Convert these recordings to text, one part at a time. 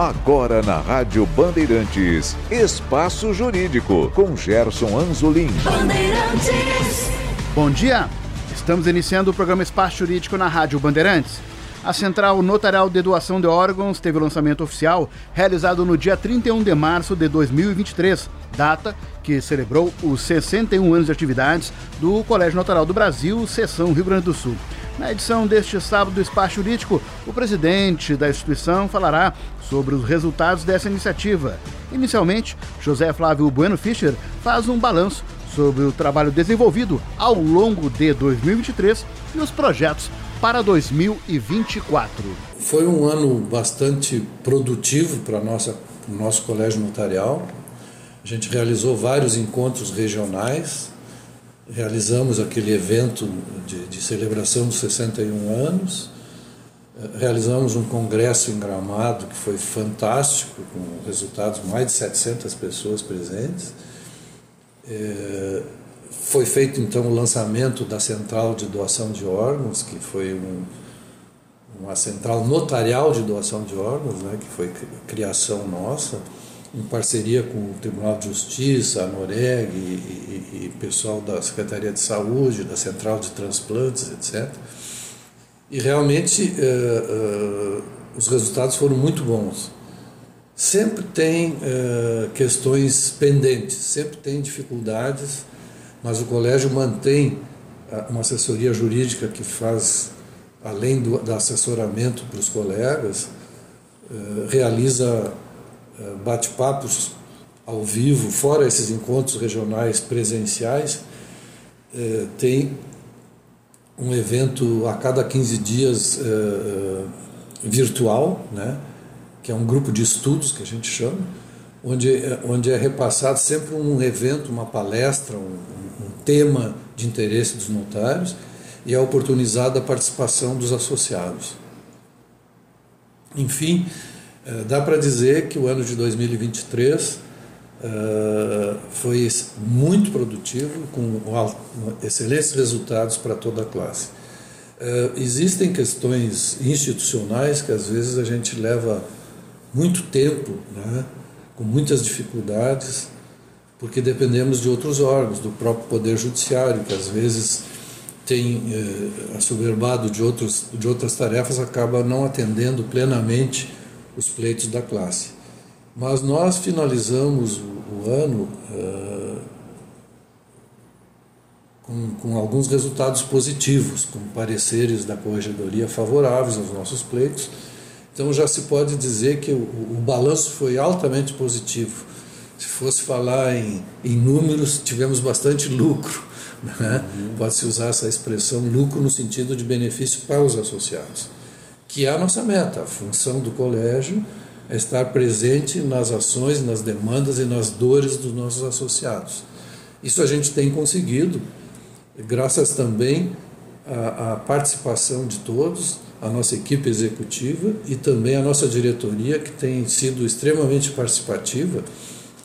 Agora na Rádio Bandeirantes, Espaço Jurídico, com Gerson Anzolim. Bom dia! Estamos iniciando o programa Espaço Jurídico na Rádio Bandeirantes. A Central Notarial de Doação de Órgãos teve o lançamento oficial realizado no dia 31 de março de 2023, data que celebrou os 61 anos de atividades do Colégio Notarial do Brasil, Seção Rio Grande do Sul. Na edição deste sábado do Espaço Jurídico, o presidente da instituição falará sobre os resultados dessa iniciativa. Inicialmente, José Flávio Bueno Fischer faz um balanço sobre o trabalho desenvolvido ao longo de 2023 e os projetos para 2024. Foi um ano bastante produtivo para o nosso colégio notarial. A gente realizou vários encontros regionais, realizamos aquele evento de, de celebração dos 61 anos, eh, realizamos um congresso em Gramado que foi fantástico, com resultados, mais de 700 pessoas presentes. É, foi feito então o lançamento da central de doação de órgãos, que foi um, uma central notarial de doação de órgãos, né, que foi criação nossa em parceria com o Tribunal de Justiça, a Noreg e, e, e pessoal da Secretaria de Saúde, da Central de Transplantes, etc. E realmente eh, eh, os resultados foram muito bons. Sempre tem eh, questões pendentes, sempre tem dificuldades, mas o colégio mantém uma assessoria jurídica que faz, além do, do assessoramento para os colegas, realiza bate-papos ao vivo, fora esses encontros regionais presenciais, eh, tem um evento a cada 15 dias eh, virtual, né, que é um grupo de estudos que a gente chama, onde, onde é repassado sempre um evento, uma palestra, um, um tema de interesse dos notários e é oportunizada a participação dos associados. Enfim, eh, dá para dizer que o ano de 2023 uh, foi muito produtivo, com excelentes resultados para toda a classe. Uh, existem questões institucionais que às vezes a gente leva muito tempo, né, com muitas dificuldades, porque dependemos de outros órgãos, do próprio Poder Judiciário, que às vezes tem eh, assoberbado de, outros, de outras tarefas, acaba não atendendo plenamente os pleitos da classe. Mas nós finalizamos o, o ano uh, com, com, alguns resultados positivos, com pareceres da corregedoria favoráveis aos nossos pleitos. Então já se pode dizer que o, o balanço foi altamente positivo. Se fosse falar em, em números, tivemos bastante lucro. Né? Uhum. Pode-se usar essa expressão lucro no sentido de benefício para os associados que é a nossa meta. A função do colégio é estar presente nas ações, nas demandas e nas dores dos nossos associados. Isso a gente tem conseguido, graças também à, à participação de todos, a nossa equipe executiva e também a nossa diretoria, que tem sido extremamente participativa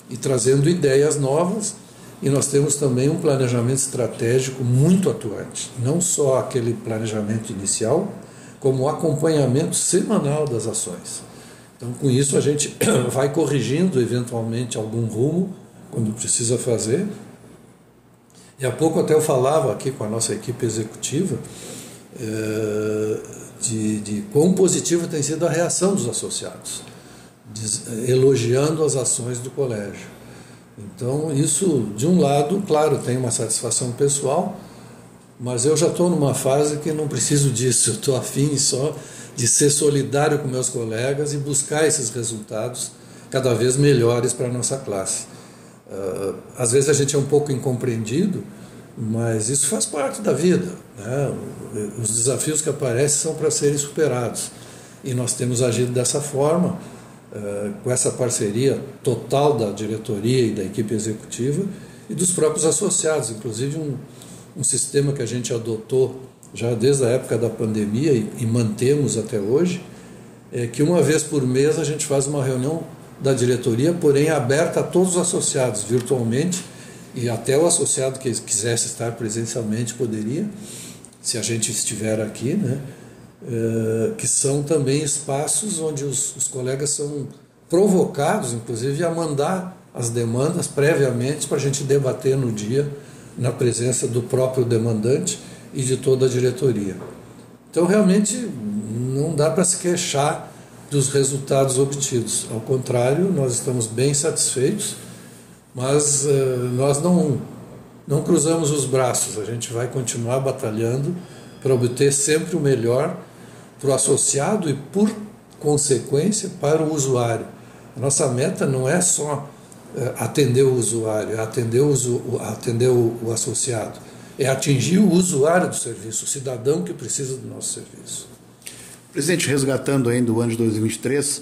e trazendo ideias novas. E nós temos também um planejamento estratégico muito atuante, não só aquele planejamento inicial, como acompanhamento semanal das ações. Então, com isso, a gente vai corrigindo eventualmente algum rumo, quando precisa fazer. E há pouco até eu falava aqui com a nossa equipe executiva é, de, de quão positiva tem sido a reação dos associados, elogiando as ações do colégio. Então, isso, de um lado, claro, tem uma satisfação pessoal, mas eu já estou numa fase que não preciso disso, eu estou afim só de ser solidário com meus colegas e buscar esses resultados cada vez melhores para a nossa classe. Uh, às vezes a gente é um pouco incompreendido, mas isso faz parte da vida. Né? Os desafios que aparecem são para serem superados. E nós temos agido dessa forma, uh, com essa parceria total da diretoria e da equipe executiva e dos próprios associados, inclusive um, um sistema que a gente adotou já desde a época da pandemia e, e mantemos até hoje, é que uma vez por mês a gente faz uma reunião da diretoria, porém aberta a todos os associados virtualmente e até o associado que quisesse estar presencialmente poderia, se a gente estiver aqui, né? É, que são também espaços onde os, os colegas são provocados, inclusive, a mandar as demandas previamente para a gente debater no dia, na presença do próprio demandante e de toda a diretoria. Então, realmente, não dá para se queixar dos resultados obtidos. Ao contrário, nós estamos bem satisfeitos, mas uh, nós não, não cruzamos os braços, a gente vai continuar batalhando para obter sempre o melhor para o associado e, por consequência, para o usuário. A nossa meta não é só atender o usuário, atender o, atender o associado, é atingir o usuário do serviço, o cidadão que precisa do nosso serviço. Presidente, resgatando ainda o ano de 2023,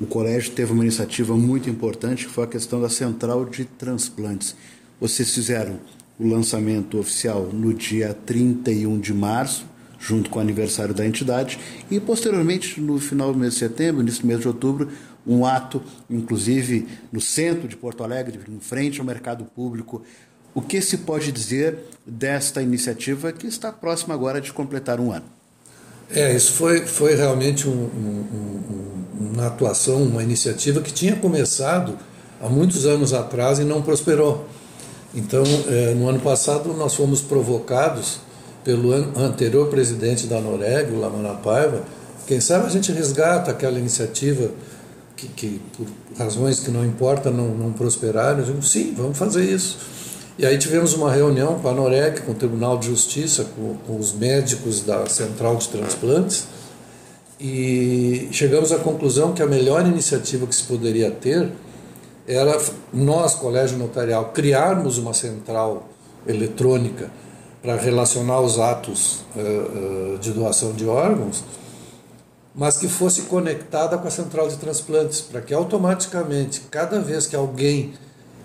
o colégio teve uma iniciativa muito importante que foi a questão da central de transplantes. Vocês fizeram o lançamento oficial no dia 31 de março, junto com o aniversário da entidade, e posteriormente, no final do mês de setembro, início do mês de outubro, um ato, inclusive no centro de Porto Alegre, em frente ao mercado público. O que se pode dizer desta iniciativa que está próxima agora de completar um ano? É, isso foi, foi realmente um, um, um, uma atuação, uma iniciativa que tinha começado há muitos anos atrás e não prosperou. Então, é, no ano passado, nós fomos provocados pelo anterior presidente da Noreg, o Lamana Paiva. Quem sabe a gente resgata aquela iniciativa que, que por razões que não importam, não, não prosperaram. Eu digo, sim, vamos fazer isso. E aí tivemos uma reunião com a Norec, com o Tribunal de Justiça, com, com os médicos da Central de Transplantes, e chegamos à conclusão que a melhor iniciativa que se poderia ter era nós, Colégio Notarial, criarmos uma central eletrônica para relacionar os atos uh, uh, de doação de órgãos, mas que fosse conectada com a central de transplantes, para que automaticamente, cada vez que alguém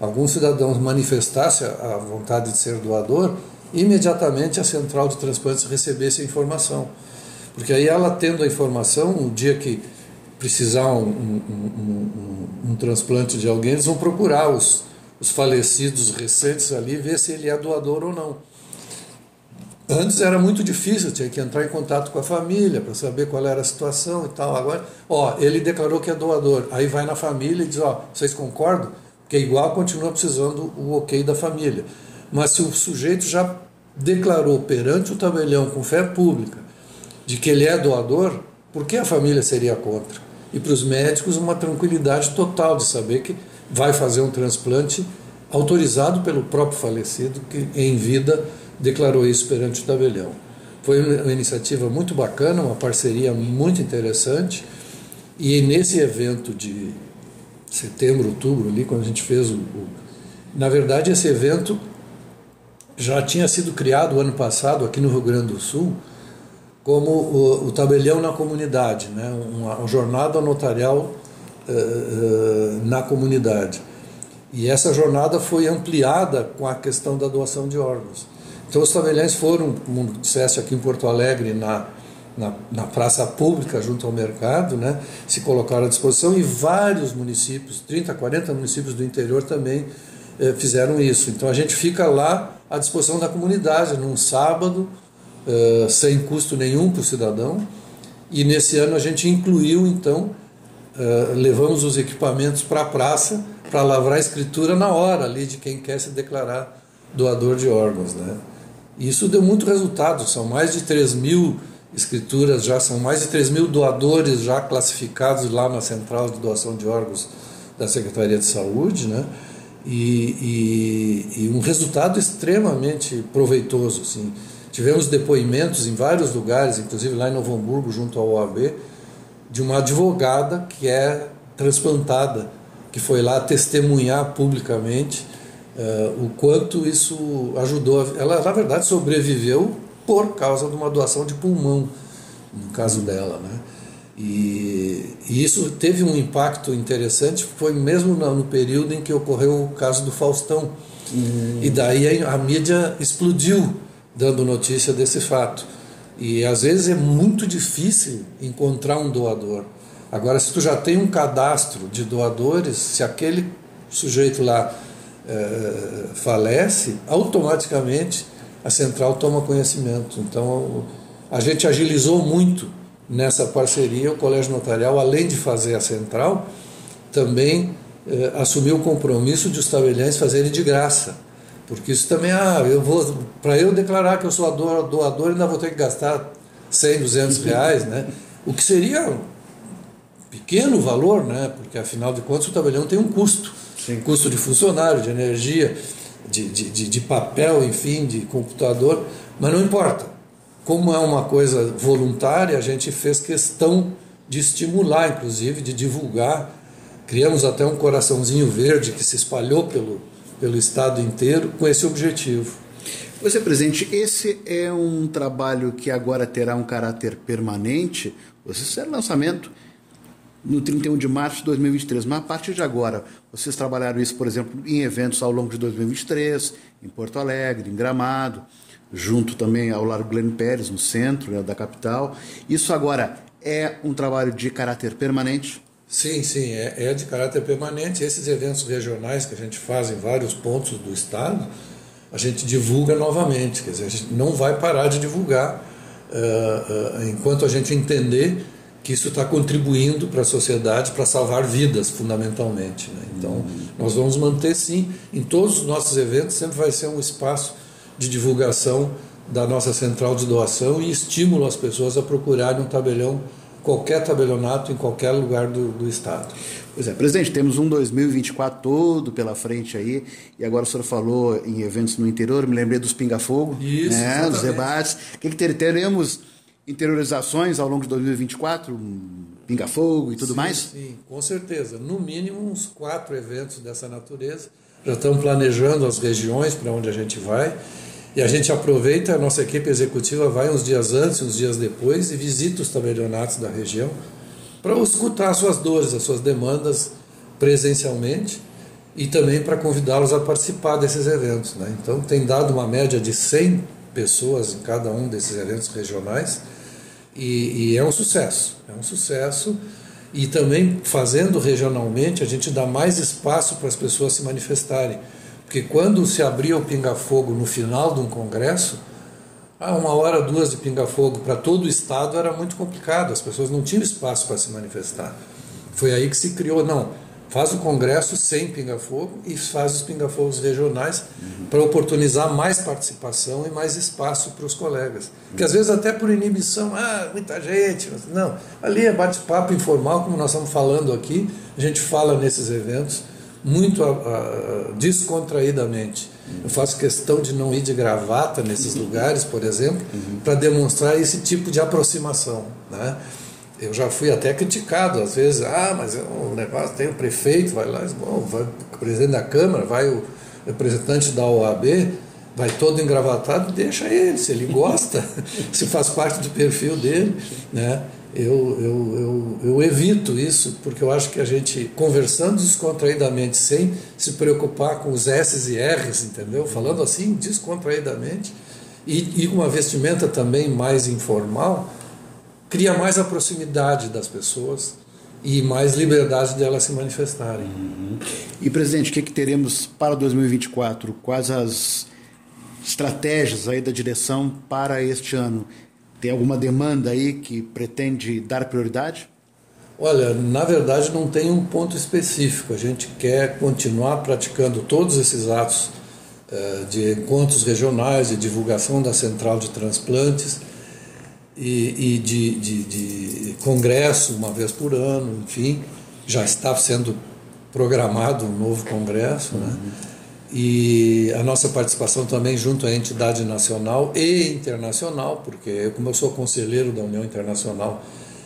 algum cidadão manifestasse a vontade de ser doador, imediatamente a central de transplantes recebesse a informação. Porque aí ela tendo a informação, o dia que precisar um, um, um, um transplante de alguém, eles vão procurar os, os falecidos recentes ali, ver se ele é doador ou não. Antes era muito difícil, tinha que entrar em contato com a família para saber qual era a situação e tal. Agora, ó, ele declarou que é doador. Aí vai na família e diz, ó, vocês concordam? que é igual continua precisando o ok da família. Mas se o sujeito já declarou perante o tabelião com fé pública de que ele é doador, por que a família seria contra? E para os médicos, uma tranquilidade total de saber que vai fazer um transplante autorizado pelo próprio falecido, que em vida declarou isso perante o tabelião. Foi uma iniciativa muito bacana, uma parceria muito interessante, e nesse evento de setembro, outubro, ali, quando a gente fez o, o. Na verdade, esse evento já tinha sido criado ano passado aqui no Rio Grande do Sul como o, o tabelião na comunidade, né? uma, uma jornada notarial uh, uh, na comunidade. E essa jornada foi ampliada com a questão da doação de órgãos. Então os tabeliões foram, como disseste aqui em Porto Alegre, na na, na, praça pública junto ao mercado, né, se colocaram à disposição e vários municípios, 30, 40 municípios do interior também eh, fizeram isso. Então a gente fica lá à disposição da comunidade num sábado, eh, sem custo nenhum para o cidadão. E nesse ano a gente incluiu, então, eh, levamos os equipamentos para a praça para lavrar a escritura na hora ali de quem quer se declarar doador de órgãos. Né? Isso deu muito resultado, são mais de 3 mil escrituras, já são mais de 3 mil doadores já classificados lá na central de doação de órgãos da Secretaria de Saúde, né? E, e, e um resultado extremamente proveitoso. Assim. Tivemos depoimentos em vários lugares, inclusive lá em Novo Hamburgo, junto ao OAB, de uma advogada que é transplantada, que foi lá testemunhar publicamente uh, o quanto isso ajudou. Ela, na verdade, sobreviveu por causa de uma doação de pulmão, no caso dela. Né? E, e isso teve um impacto interessante, foi mesmo no, no, período em que ocorreu o caso do Faustão. Uhum. E daí a, a mídia explodiu dando notícia desse fato. E às vezes é muito difícil encontrar um doador. Agora, se tu já tem um cadastro de doadores, se aquele sujeito lá é, falece, automaticamente a central toma conhecimento. Então, a gente agilizou muito nessa parceria, o Colégio Notarial, além de fazer a central, também eh, assumiu o compromisso de os tabeliães fazerem de graça. Porque isso também, ah, eu vou, para eu declarar que eu sou doador, ainda vou ter que gastar 100, 200 reais, né? O que seria pequeno valor, né? Porque afinal de contas o tabelião tem um custo. Sim. Custo de funcionário, de energia, de, de, de, papel, enfim, de computador, mas não importa. Como é uma coisa voluntária, a gente fez questão de estimular, inclusive, de divulgar. Criamos até um coraçãozinho verde que se espalhou pelo, pelo estado inteiro com esse objetivo. Você, presidente, esse é um trabalho que agora terá um caráter permanente. Você fizeram lançamento no 31 de março de 2023, mas a partir de agora, vocês trabalharam isso, por exemplo, em eventos ao longo de 2023, em Porto Alegre, em Gramado, junto também ao Largo Glenn Pérez, no centro né, da capital. Isso agora é um trabalho de caráter permanente? Sim, sim, é, é de caráter permanente. Esses eventos regionais que a gente faz em vários pontos do estado, a gente divulga novamente, quer dizer, a gente não vai parar de divulgar uh, uh, enquanto a gente entender que isso está contribuindo para a sociedade para salvar vidas, fundamentalmente. Né? Então, uhum. nós vamos manter, sim, em todos os nossos eventos, sempre vai ser um espaço de divulgação da nossa central de doação e estímulo às pessoas a procurarem um tabelião, qualquer tabelionato em qualquer lugar do, do estado. Pois é, presidente, temos um 2024 todo pela frente aí, e agora o senhor falou em eventos no interior, me lembrei dos Pinga-Fogo, né, dos debates. O que, que teremos interiorizações ao longo de 2024? Pinga-Fogo e tudo sim, mais? Sim, com certeza. No mínimo uns quatro eventos dessa natureza. Já estamos planejando as regiões para onde a gente vai. E a gente aproveita, a nossa equipe executiva vai uns dias antes, uns dias depois e visita os tabelionatos da região para escutar as suas dores, as suas demandas presencialmente e também para convidá-los a participar desses eventos. Né? Então, tem dado uma média de 100 pessoas em cada um desses eventos regionais e, e é um sucesso. É um sucesso e também fazendo regionalmente a gente dá mais espaço para as pessoas se manifestarem porque quando se abria o pinga-fogo no final de um congresso, ah, uma hora, duas de pinga-fogo para todo o estado era muito complicado, as pessoas não tinham espaço para se manifestar. Foi aí que se criou, não, faz o congresso sem pinga-fogo e faz os pinga-fogos regionais uhum. para oportunizar mais participação e mais espaço para os colegas. Porque às vezes até por inibição, ah, muita gente, não, ali é bate-papo informal, como nós estamos falando aqui, a gente fala nesses eventos, muito uh, descontraídamente. Eu faço questão de não ir de gravata nesses lugares, por exemplo, uhum. para demonstrar esse tipo de aproximação. Né? Eu já fui até criticado, às vezes, ah, mas o negócio tem o prefeito, vai lá, bom, vai o presidente da Câmara, vai o representante da OAB, vai todo engravatado, deixa ele, se ele gosta, se faz parte do perfil dele. Né? eu, eu, eu, eu, evito isso, porque eu acho que a gente, conversando descontraídamente, sem se preocupar com os S's e R's, entendeu? Falando assim, descontraídamente, e, e uma vestimenta também mais informal, cria mais a proximidade das pessoas e mais liberdade de elas se manifestarem. Uhum. E, presidente, o que, que teremos para 2024? Quais as estratégias aí da direção para este ano? Tem alguma demanda aí que pretende dar prioridade? Olha, na verdade não tem um ponto específico. A gente quer continuar praticando todos esses atos eh, de encontros regionais, de divulgação da central de transplantes e, e de, de, de, congresso uma vez por ano, enfim. Já está sendo programado um novo congresso, né? E a nossa participação também junto à entidade nacional e internacional, porque como eu sou conselheiro da União Internacional,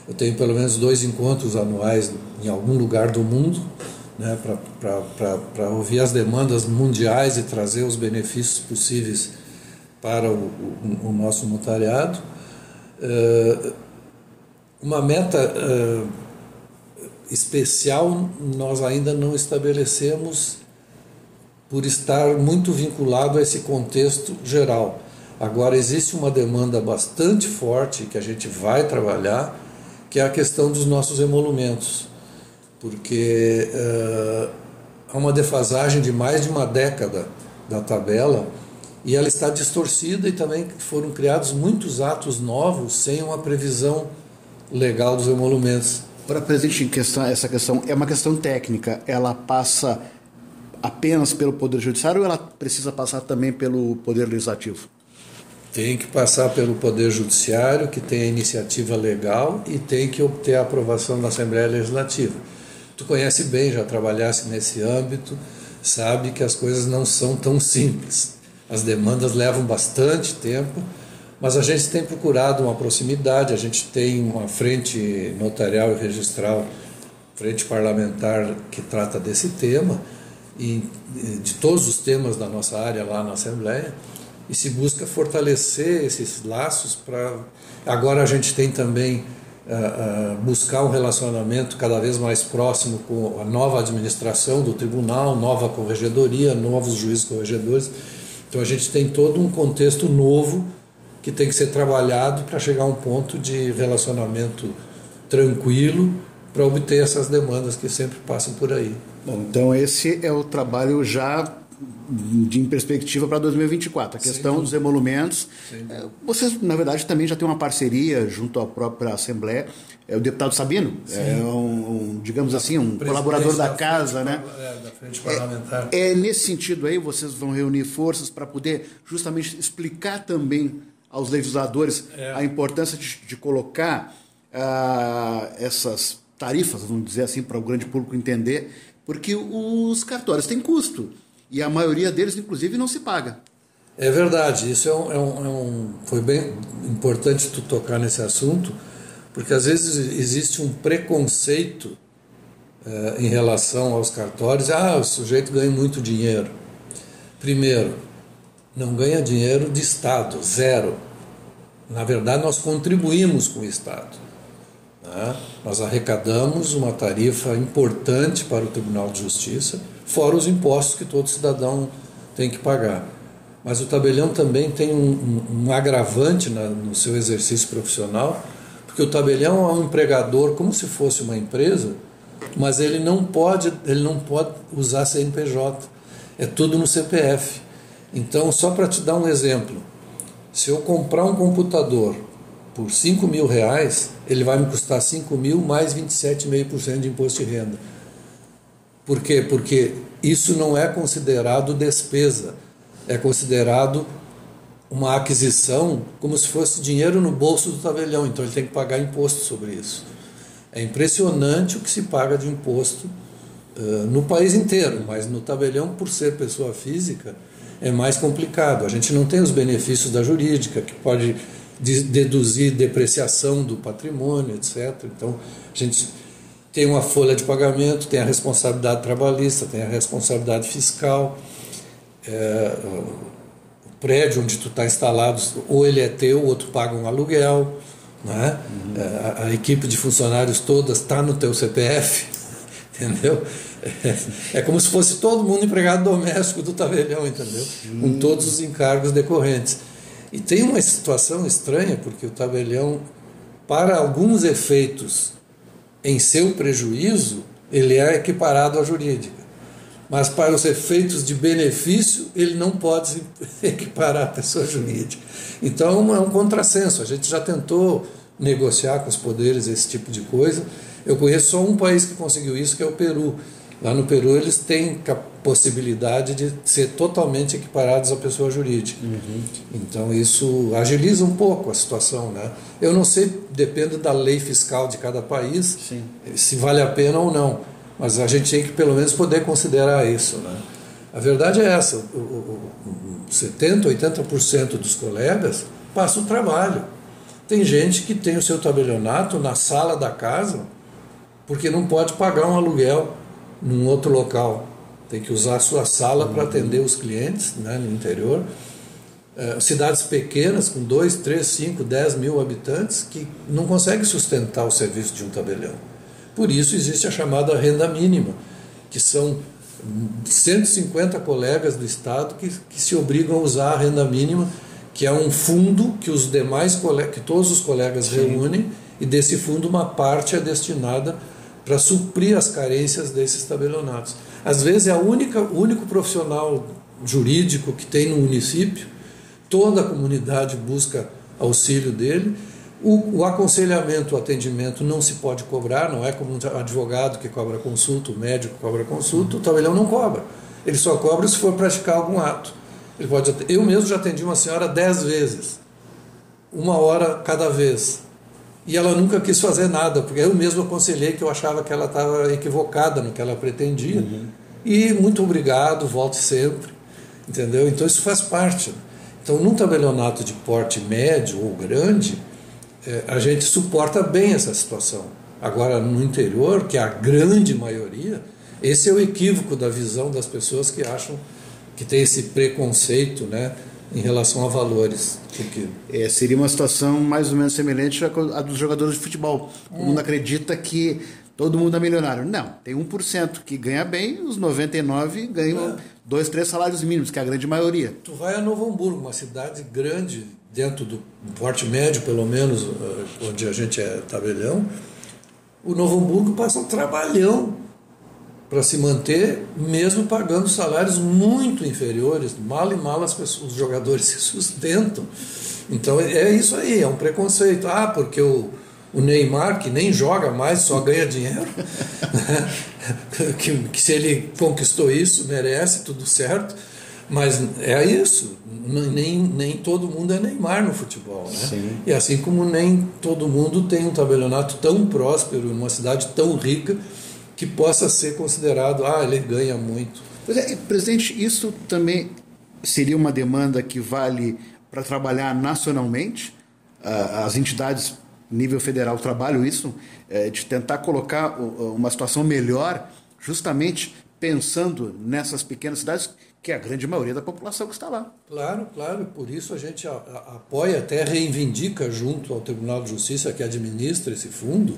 eu tenho pelo menos dois encontros anuais em algum lugar do mundo, né, para ouvir as demandas mundiais e trazer os benefícios possíveis para o, o, o nosso notariado. Uh, uma meta uh, especial nós ainda não estabelecemos por estar muito vinculado a esse contexto geral. Agora, existe uma demanda bastante forte que a gente vai trabalhar, que é a questão dos nossos emolumentos, porque uh, há uma defasagem de mais de uma década da tabela e ela está distorcida e também foram criados muitos atos novos sem uma previsão legal dos emolumentos. Para presidente, questão, essa questão é uma questão técnica. Ela passa apenas pelo Poder Judiciário ou ela precisa passar também pelo Poder Legislativo? Tem que passar pelo Poder Judiciário, que tem a iniciativa legal, e tem que obter a aprovação da Assembleia Legislativa. Tu conhece bem, já trabalhasse nesse âmbito, sabe que as coisas não são tão simples. As demandas levam bastante tempo, mas a gente tem procurado uma proximidade, a gente tem uma frente notarial e registral, frente parlamentar que trata desse tema e de todos os temas da nossa área lá na Assembleia e se busca fortalecer esses laços para agora a gente tem também uh, uh, buscar um relacionamento cada vez mais próximo com a nova administração do tribunal, nova corregedoria, novos juízes corregedores. Então a gente tem todo um contexto novo que tem que ser trabalhado para chegar a um ponto de relacionamento tranquilo para obter essas demandas que sempre passam por aí. Bom, então esse é o trabalho já de em perspectiva para 2024. A questão dos emolumentos. É, vocês, na verdade, também já têm uma parceria junto à própria Assembleia. É o deputado Sabino, Sim. é um, um, digamos assim, um colaborador da, da casa, né? É, da frente parlamentar. É, é, nesse sentido aí, vocês vão reunir forças para poder justamente explicar também aos legisladores é. a importância de, de colocar ah, essas tarifas, vamos dizer assim, para o grande público entender, porque os cartórios têm custo e a maioria deles, inclusive, não se paga. É verdade, isso é um, é um, é um, foi bem importante tu tocar nesse assunto, porque às vezes existe um preconceito eh, em relação aos cartórios. Ah, o sujeito ganha muito dinheiro. Primeiro, não ganha dinheiro de Estado, zero. Na verdade, nós contribuímos com o Estado. Né? Nós arrecadamos uma tarifa importante para o Tribunal de Justiça, fora os impostos que todo cidadão tem que pagar. Mas o tabelião também tem um, um, um agravante na, no seu exercício profissional, porque o tabelião é um empregador como se fosse uma empresa, mas ele não pode, ele não pode usar CNPJ. É tudo no CPF. Então, só para te dar um exemplo, se eu comprar um computador por 5 mil reais, ele vai me custar 5 mil mais 27,5% de imposto de renda. Por quê? Porque isso não é considerado despesa, é considerado uma aquisição como se fosse dinheiro no bolso do tabelião, então ele tem que pagar imposto sobre isso. É impressionante o que se paga de imposto uh, no país inteiro, mas no tabelião, por ser pessoa física, é mais complicado. A gente não tem os benefícios da jurídica, que pode deduzir depreciação do patrimônio, etc. Então, a gente tem uma folha de pagamento, tem a responsabilidade trabalhista, tem a responsabilidade fiscal. É, o prédio onde tu está instalado, ou ele é teu, ou outro paga um aluguel. Né? Uhum. É, a, a, equipe de funcionários todas está no teu CPF, entendeu? É, é, como se fosse todo mundo empregado doméstico do tabelião, entendeu? Uhum. Com todos os encargos decorrentes. E tem uma situação estranha, porque o tabelião, para alguns efeitos, em seu prejuízo, ele é equiparado à jurídica. Mas para os efeitos de benefício, ele não pode se equiparar à pessoa jurídica. Então é um contrassenso. A gente já tentou negociar com os poderes esse tipo de coisa. Eu conheço só um país que conseguiu isso, que é o Peru. Lá no Peru eles têm a possibilidade de ser totalmente equiparados à pessoa jurídica. Uhum. Então isso agiliza um pouco a situação. Né? Eu não sei, depende da lei fiscal de cada país, Sim. se vale a pena ou não. Mas a gente tem que pelo menos poder considerar isso. Né? A verdade é essa: o, o, o 70%, 80% dos colegas passam o trabalho. Tem gente que tem o seu tabelionato na sala da casa porque não pode pagar um aluguel num outro local. Tem que usar a sua sala para atender os clientes né, no interior. É, cidades pequenas, com 2, 3, 5, 10 mil habitantes, que não conseguem sustentar o serviço de um tabelião. Por isso existe a chamada renda mínima, que são 150 colegas do Estado que, que se obrigam a usar a renda mínima, que é um fundo que os demais que todos os colegas Sim. reúnem, e desse fundo uma parte é destinada para suprir as carências desses tabelionatos. Às vezes é a única, o único profissional jurídico que tem no município, toda a comunidade busca auxílio dele, O, o, aconselhamento, o atendimento não se pode cobrar, não é como um advogado que cobra consulta, o médico cobra consulta, o tabelião não cobra. Ele só cobra se for praticar algum ato. Ele pode, eu mesmo já atendi uma senhora dez vezes, uma hora cada vez. E ela nunca quis fazer nada, porque eu mesmo aconselhei que eu achava que ela estava equivocada no que ela pretendia. Uhum. E muito obrigado, volte sempre. Entendeu? Então isso faz parte. Então, num tabelionato de porte médio ou grande, é, a gente suporta bem essa situação. Agora, no interior, que é a grande maioria, esse é o equívoco da visão das pessoas que acham que tem esse preconceito, né? Em relação a valores. Porque... É, seria uma situação mais ou menos semelhante à dos jogadores de futebol. Todo mundo acredita que todo mundo é milionário. Não, tem 1% que ganha bem, os 99% ganham é. dois, três salários mínimos, que é a grande maioria. Tu vai a Novo Hamburgo, uma cidade grande, dentro do porte médio, pelo menos, eh, onde a gente é tabelião, o Novo Hamburgo passa um trabalhão para se manter, mesmo pagando salários muito inferiores. Mal e mal as pessoas, os jogadores se sustentam. Então é isso aí, é um preconceito. Ah, porque o, o Neymar, que nem joga mais, só ganha dinheiro, que, que se ele conquistou isso, merece, tudo certo. Mas é isso, nem, nem todo mundo é Neymar no futebol. Né? E assim como nem todo mundo tem um tabelionato tão próspero, numa cidade tão rica, que possa ser considerado, ah, ele ganha muito. Pois é, presidente, isso também seria uma demanda que vale para trabalhar nacionalmente? As entidades nível federal trabalham isso, é, de tentar colocar uma situação melhor, justamente pensando nessas pequenas cidades, que é a grande maioria da população que está lá. Claro, claro, por isso a gente apoia, até reivindica junto ao Tribunal de Justiça que administra esse fundo,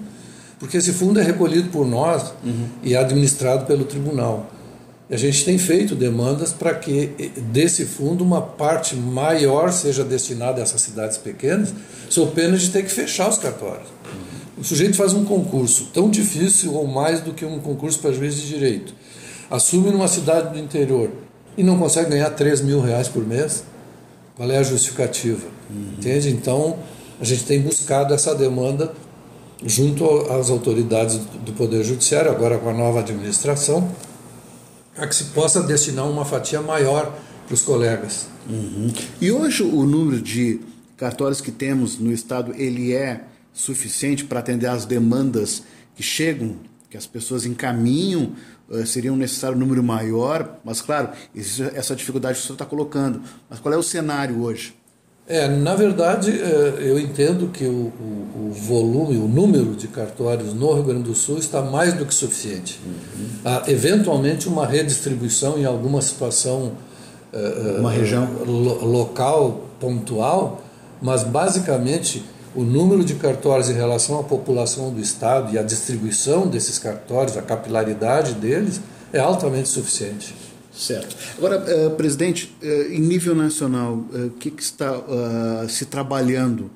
porque esse fundo é recolhido por nós uhum. e é administrado pelo tribunal. E a gente tem feito demandas para que desse fundo uma parte maior seja destinada a essas cidades pequenas, sob pena de ter que fechar os cartórios. Uhum. O sujeito faz um concurso tão difícil ou mais do que um concurso para juiz de direito, assume numa cidade do interior e não consegue ganhar 3 mil reais por mês, qual é a justificativa? Uhum. Entende? Então, a gente tem buscado essa demanda junto às autoridades do Poder Judiciário, agora com a nova administração, a que se possa destinar uma fatia maior para os colegas. Uhum. E hoje o número de cartórios que temos no estado ele é suficiente para atender às demandas que chegam, que as pessoas encaminham, uh, seria um necessário número maior, mas claro, existe essa dificuldade que o senhor está colocando. Mas qual é o cenário hoje? É, na verdade, é, eu entendo que o, o, o, volume, o número de cartórios no Rio Grande do Sul está mais do que suficiente. Uhum. Há, eventualmente, uma redistribuição em alguma situação é, é, uma região lo, local, pontual, mas basicamente o número de cartórios em relação à população do Estado e a distribuição desses cartórios, a capilaridade deles, é altamente suficiente. Certo. Agora, uh, presidente, uh, em nível nacional, o uh, que, que, está se trabalhando?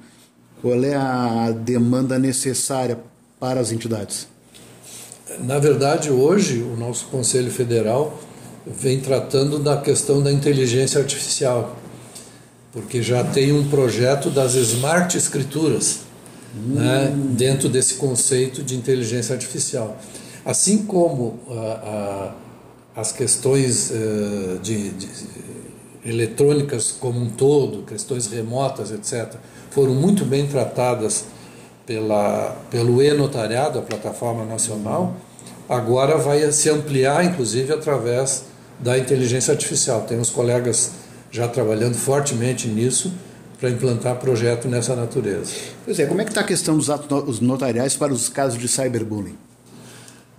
Qual é a demanda necessária para as entidades? Na verdade, hoje, o nosso Conselho Federal vem tratando da questão da inteligência artificial, porque já tem um projeto das smart escrituras hum. né, dentro desse conceito de inteligência artificial. Assim como a, a as questões uh, de, de, eletrônicas como um todo, questões remotas, etc., foram muito bem tratadas pela, pelo e-notariado, a plataforma nacional, agora vai se ampliar, inclusive, através da inteligência artificial. Tem uns colegas já trabalhando fortemente nisso para implantar projeto nessa natureza. Pois é, como é que está a questão dos atos notariais para os casos de cyberbullying?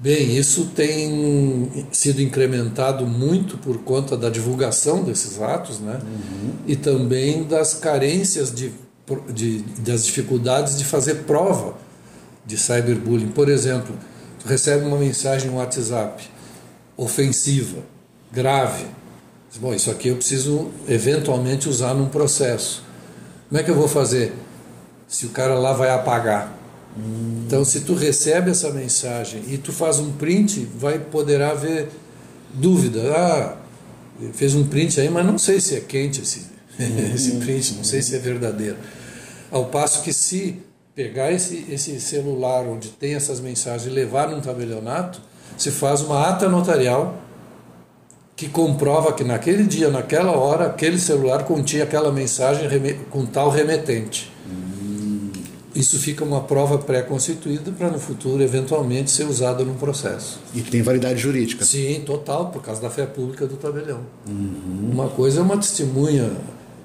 Bem, isso tem sido incrementado muito por conta da divulgação desses atos, né? Uhum. E também das carências de, de, das dificuldades de fazer prova de cyberbullying. Por exemplo, tu recebe uma mensagem no WhatsApp ofensiva, grave. Bom, isso aqui eu preciso eventualmente usar num processo. Como é que eu vou fazer? Se o cara lá vai apagar então, se tu recebe essa mensagem e tu faz um print, vai poder haver dúvida. Ah, fez um print aí, mas não sei se é quente esse, esse print, não sei se é verdadeiro. Ao passo que se pegar esse, esse celular onde tem essas mensagens e levar num tabelionato, se faz uma ata notarial que comprova que naquele dia, naquela hora, aquele celular continha aquela mensagem com tal remetente. Isso fica uma prova pré-constituída para no futuro eventualmente ser usada num processo. E tem validade jurídica? Sim, total, por causa da fé pública do tabelião. Uhum. Uma coisa é uma testemunha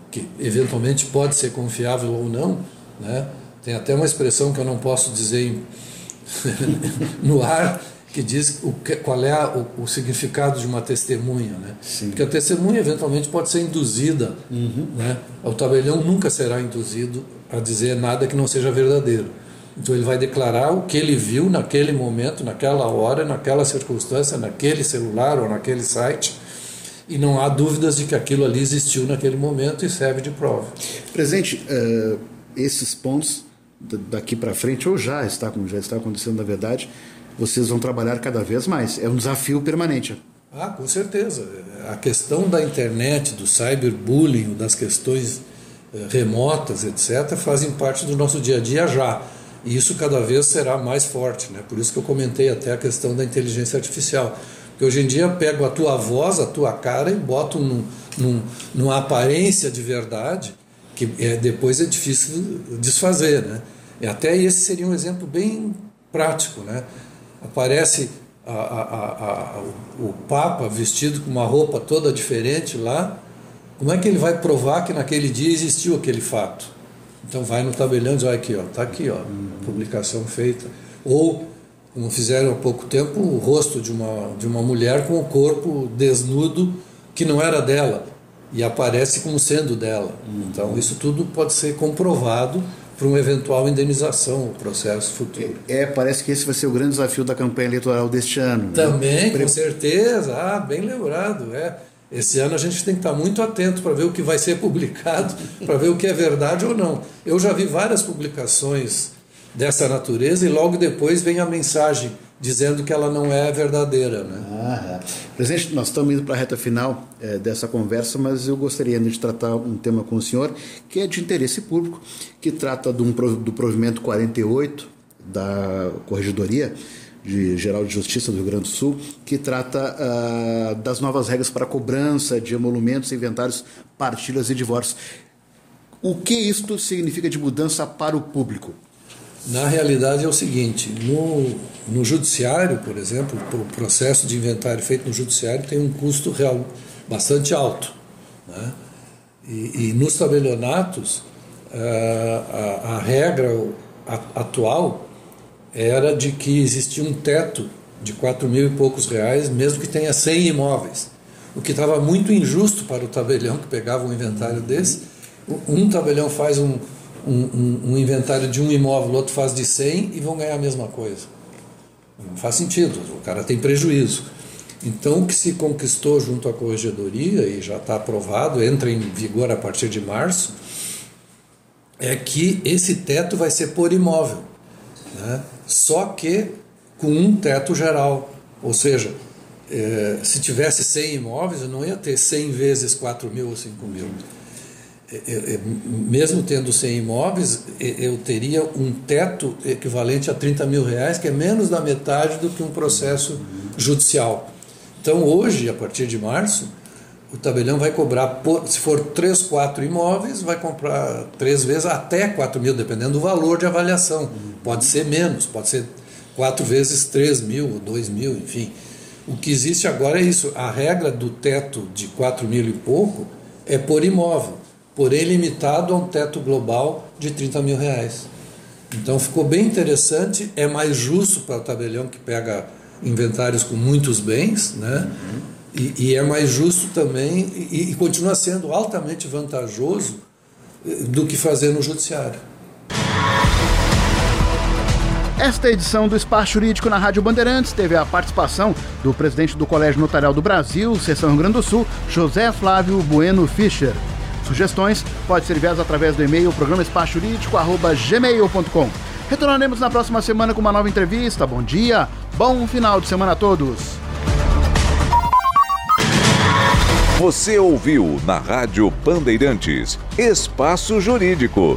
que eventualmente pode ser confiável ou não, né? Tem até uma expressão que eu não posso dizer no ar, que diz o que, qual é a, o, o, significado de uma testemunha. Né? Sim. Porque a testemunha eventualmente pode ser induzida. Uhum. Né? O tabelião nunca será induzido a dizer nada que não seja verdadeiro. Então ele vai declarar o que ele viu naquele momento, naquela hora, naquela circunstância, naquele celular ou naquele site. E não há dúvidas de que aquilo ali existiu naquele momento e serve de prova. Presidente, uh, esses pontos daqui para frente, ou já está, já está acontecendo na verdade, vocês vão trabalhar cada vez mais. É um desafio permanente. Ah, com certeza. A questão da internet, do cyberbullying, das questões remotas, etc., fazem parte do nosso dia a dia já. E isso cada vez será mais forte. Né? Por isso que eu comentei até a questão da inteligência artificial. Porque hoje em dia pego a tua voz, a tua cara e boto num, num, numa aparência de verdade que é, depois é difícil desfazer. Né? E até esse seria um exemplo bem prático. Né? aparece a, a, a, o Papa vestido com uma roupa toda diferente lá, como é que ele vai provar que naquele dia existiu aquele fato? Então vai no tabelião e diz, olha aqui, ó, tá aqui, ó, publicação feita. Ou, como fizeram há pouco tempo, o rosto de uma, de uma mulher com o corpo desnudo que não era dela e aparece como sendo dela. Então isso tudo pode ser comprovado para uma eventual indenização o processo futuro. É, parece que esse vai ser o grande desafio da campanha eleitoral deste ano. Né? Também, né? com certeza. Ah, bem lembrado. É. Esse ano a gente tem que estar muito atento para ver o que vai ser publicado, para ver o que é verdade ou não. Eu já vi várias publicações dessa natureza e logo depois vem a mensagem dizendo que ela não é verdadeira. Né? Ah, é. Presidente, nós estamos indo para a reta final é, dessa conversa, mas eu gostaria de tratar um tema com o senhor que é de interesse público, que trata do, provimento 48 da Corregedoria de Geral de Justiça do Rio Grande do Sul, que trata uh, das novas regras para cobrança de emolumentos, inventários, partilhas e divórcios. O que isto significa de mudança para o público? Na realidade é o seguinte, no, no judiciário, por exemplo, o processo de inventário feito no judiciário tem um custo real bastante alto. Né? E, e, nos tabelionatos, a, a, a regra atual era de que existia um teto de 4 mil e poucos reais, mesmo que tenha 100 imóveis. O que estava muito injusto para o tabelião que pegava um inventário desse. Um tabelião faz um, um, um, um, inventário de um imóvel, o outro faz de 100 e vão ganhar a mesma coisa. Não faz sentido, o cara tem prejuízo. Então, o que se conquistou junto à corregedoria, e já está aprovado, entra em vigor a partir de março, é que esse teto vai ser por imóvel. Né? Só que com um teto geral. Ou seja, é, se tivesse 100 imóveis, eu não ia ter 100 vezes 4 mil ou 5 mil. É, é, é, mesmo tendo 100 imóveis, eu teria um teto equivalente a 30 mil reais, que é menos da metade do que um processo judicial. Então, hoje, a partir de março, o tabelião vai cobrar, se for 3, 4 imóveis, vai comprar três vezes até 4 mil, dependendo do valor de avaliação. Pode ser menos, pode ser quatro vezes 3 mil, ou 2 mil, enfim. O que existe agora é isso. A regra do teto de 4 mil e pouco é por imóvel porém limitado a um teto global de 30 mil reais. Então ficou bem interessante, é mais justo para o tabelião que pega inventários com muitos bens, né? Uhum. E, e, é mais justo também e, e continua sendo altamente vantajoso eh, do que fazer no judiciário. Esta edição do Espaço Jurídico na Rádio Bandeirantes teve a participação do presidente do Colégio Notarial do Brasil, Seção Rio Grande do Sul, José Flávio Bueno Fischer. Sugestões pode ser enviadas através do e-mail programaespaçojurídico.gmail.com. Retornaremos na próxima semana com uma nova entrevista. Bom dia, bom final de semana a todos. Você ouviu na Rádio Bandeirantes Espaço Jurídico.